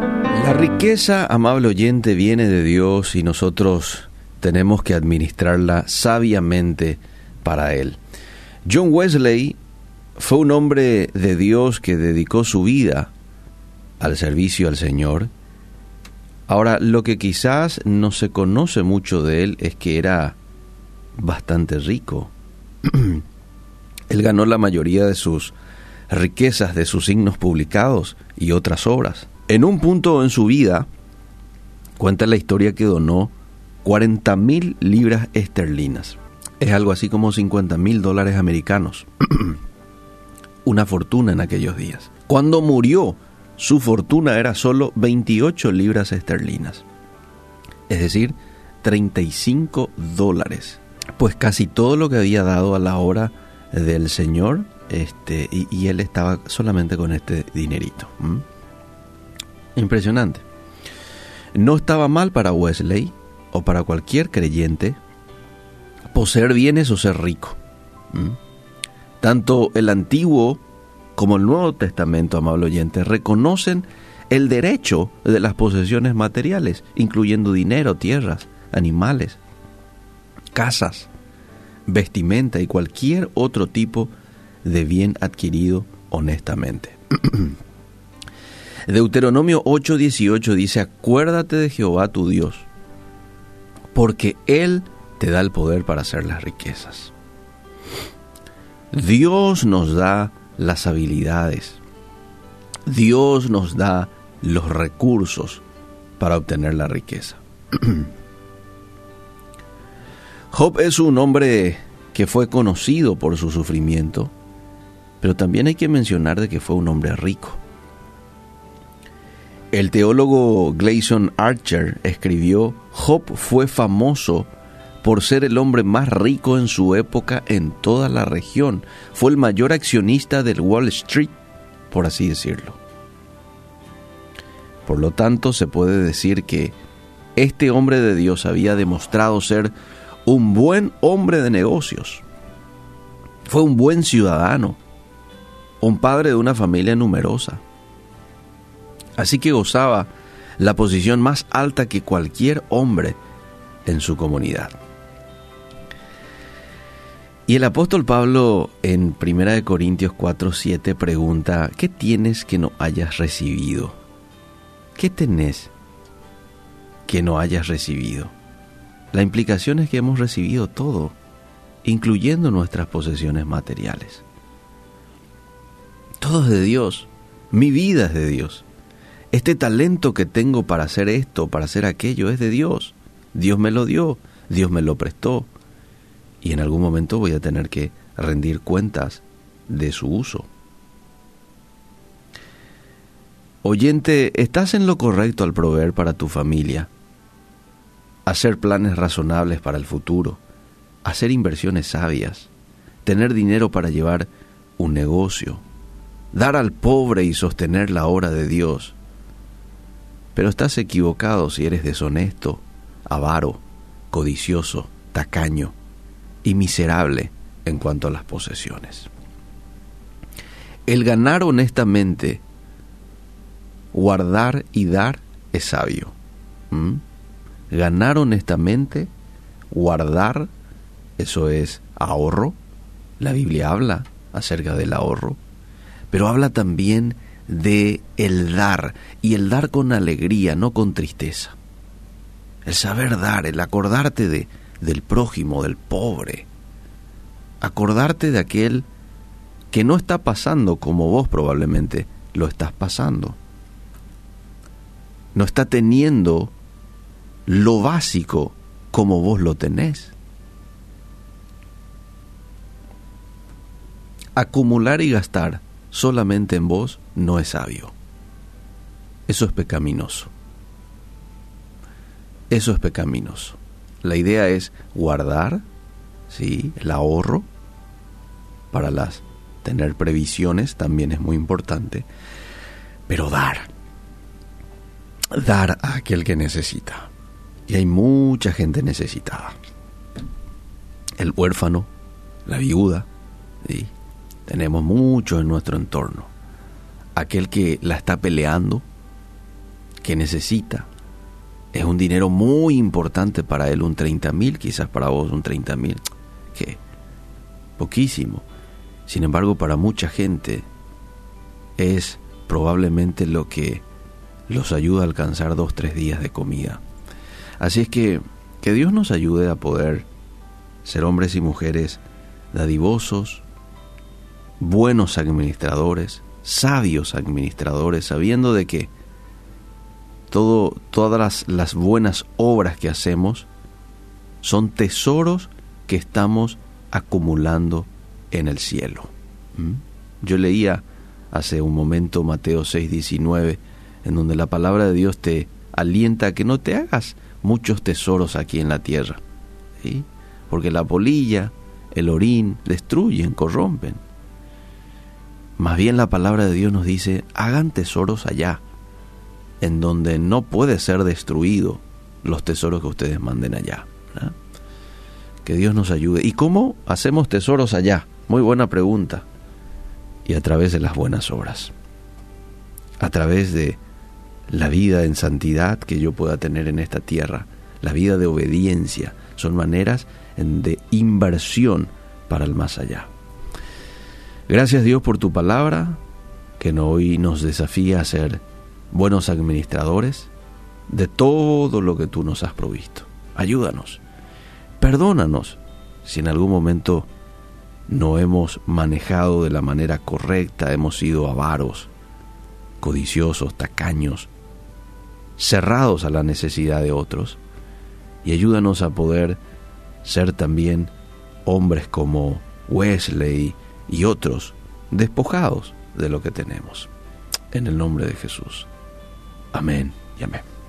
La riqueza, amable oyente, viene de Dios y nosotros tenemos que administrarla sabiamente para Él. John Wesley fue un hombre de Dios que dedicó su vida al servicio al Señor. Ahora, lo que quizás no se conoce mucho de él es que era bastante rico. él ganó la mayoría de sus riquezas de sus signos publicados y otras obras. En un punto en su vida, cuenta la historia que donó 40 mil libras esterlinas. Es algo así como 50 mil dólares americanos. Una fortuna en aquellos días. Cuando murió, su fortuna era solo 28 libras esterlinas. Es decir, 35 dólares. Pues casi todo lo que había dado a la obra del Señor, este, y, él estaba solamente con este dinerito. Impresionante. No estaba mal para Wesley o para cualquier creyente poseer bienes o ser rico. Tanto el Antiguo como el Nuevo Testamento, amable oyente, reconocen el derecho de las posesiones materiales, incluyendo dinero, tierras, animales, casas, vestimenta y cualquier otro tipo de bien adquirido honestamente. Deuteronomio 8:18 dice, acuérdate de Jehová tu Dios, porque Él te da el poder para hacer las riquezas. Dios nos da las habilidades. Dios nos da los recursos para obtener la riqueza. Job es un hombre que fue conocido por su sufrimiento, pero también hay que mencionar de que fue un hombre rico. El teólogo Gleason Archer escribió, Job fue famoso por ser el hombre más rico en su época en toda la región. Fue el mayor accionista del Wall Street, por así decirlo. Por lo tanto, se puede decir que este hombre de Dios había demostrado ser un buen hombre de negocios. Fue un buen ciudadano, un padre de una familia numerosa Así que gozaba la posición más alta que cualquier hombre en su comunidad. Y el apóstol Pablo en 1 Corintios 4, 7 pregunta, ¿qué tienes que no hayas recibido? ¿Qué tenés que no hayas recibido? La implicación es que hemos recibido todo, incluyendo nuestras posesiones materiales. Todo es de Dios, mi vida es de Dios. Este talento que tengo para hacer esto, para hacer aquello, es de Dios. Dios me lo dio, Dios me lo prestó. Y en algún momento voy a tener que rendir cuentas de su uso. Oyente, estás en lo correcto al proveer para tu familia, hacer planes razonables para el futuro, hacer inversiones sabias, tener dinero para llevar un negocio, dar al pobre y sostener la obra de Dios, pero estás equivocado si eres deshonesto, avaro, codicioso, tacaño y miserable en cuanto a las posesiones. El ganar honestamente, guardar y dar es sabio. Ganar honestamente, guardar, eso es ahorro. La Biblia habla acerca del ahorro, pero habla también de el dar y el dar con alegría, no con tristeza. El saber dar, el acordarte de del prójimo, del pobre. Acordarte de aquel que no está pasando como vos probablemente lo estás pasando. No está teniendo lo básico como vos lo tenés. Acumular y gastar solamente en vos no es sabio. Eso es pecaminoso. Eso es pecaminoso. La idea es guardar, ¿sí? el ahorro para las tener previsiones también es muy importante, pero dar, dar a aquel que necesita. Y hay mucha gente necesitada. El huérfano, la viuda. Tenemos mucho en nuestro entorno. Aquel que la está peleando, que necesita. Es un dinero muy importante para él, un 30 mil, quizás para vos un 30 mil, que poquísimo. Sin embargo, para mucha gente es probablemente lo que los ayuda a alcanzar dos, tres días de comida. Así es que que Dios nos ayude a poder ser hombres y mujeres dadivosos, buenos administradores, sabios administradores, sabiendo de que todo, todas las, buenas obras que hacemos son tesoros que estamos acumulando en el cielo. ¿Mm? Yo leía hace un momento Mateo 6:19, en donde la palabra de Dios te alienta a que no te hagas muchos tesoros aquí en la tierra, porque la polilla, el orín, destruyen, corrompen. Más bien la palabra de Dios nos dice, hagan tesoros allá, en donde no puede ser destruido los tesoros que ustedes manden allá. Que Dios nos ayude. ¿Y cómo hacemos tesoros allá? Muy buena pregunta. Y a través de las buenas obras. A través de la vida en santidad que yo pueda tener en esta tierra. La vida de obediencia. Son maneras de inversión para el más allá. Gracias Dios por tu palabra, que hoy nos desafía a ser buenos administradores de todo lo que tú nos has provisto. Ayúdanos, perdónanos si en algún momento no hemos manejado de la manera correcta, hemos sido avaros, codiciosos, tacaños, cerrados a la necesidad de otros, y ayúdanos a poder ser también hombres como Wesley y otros, despojados de lo que tenemos. En el nombre de Jesús. Amén y amén.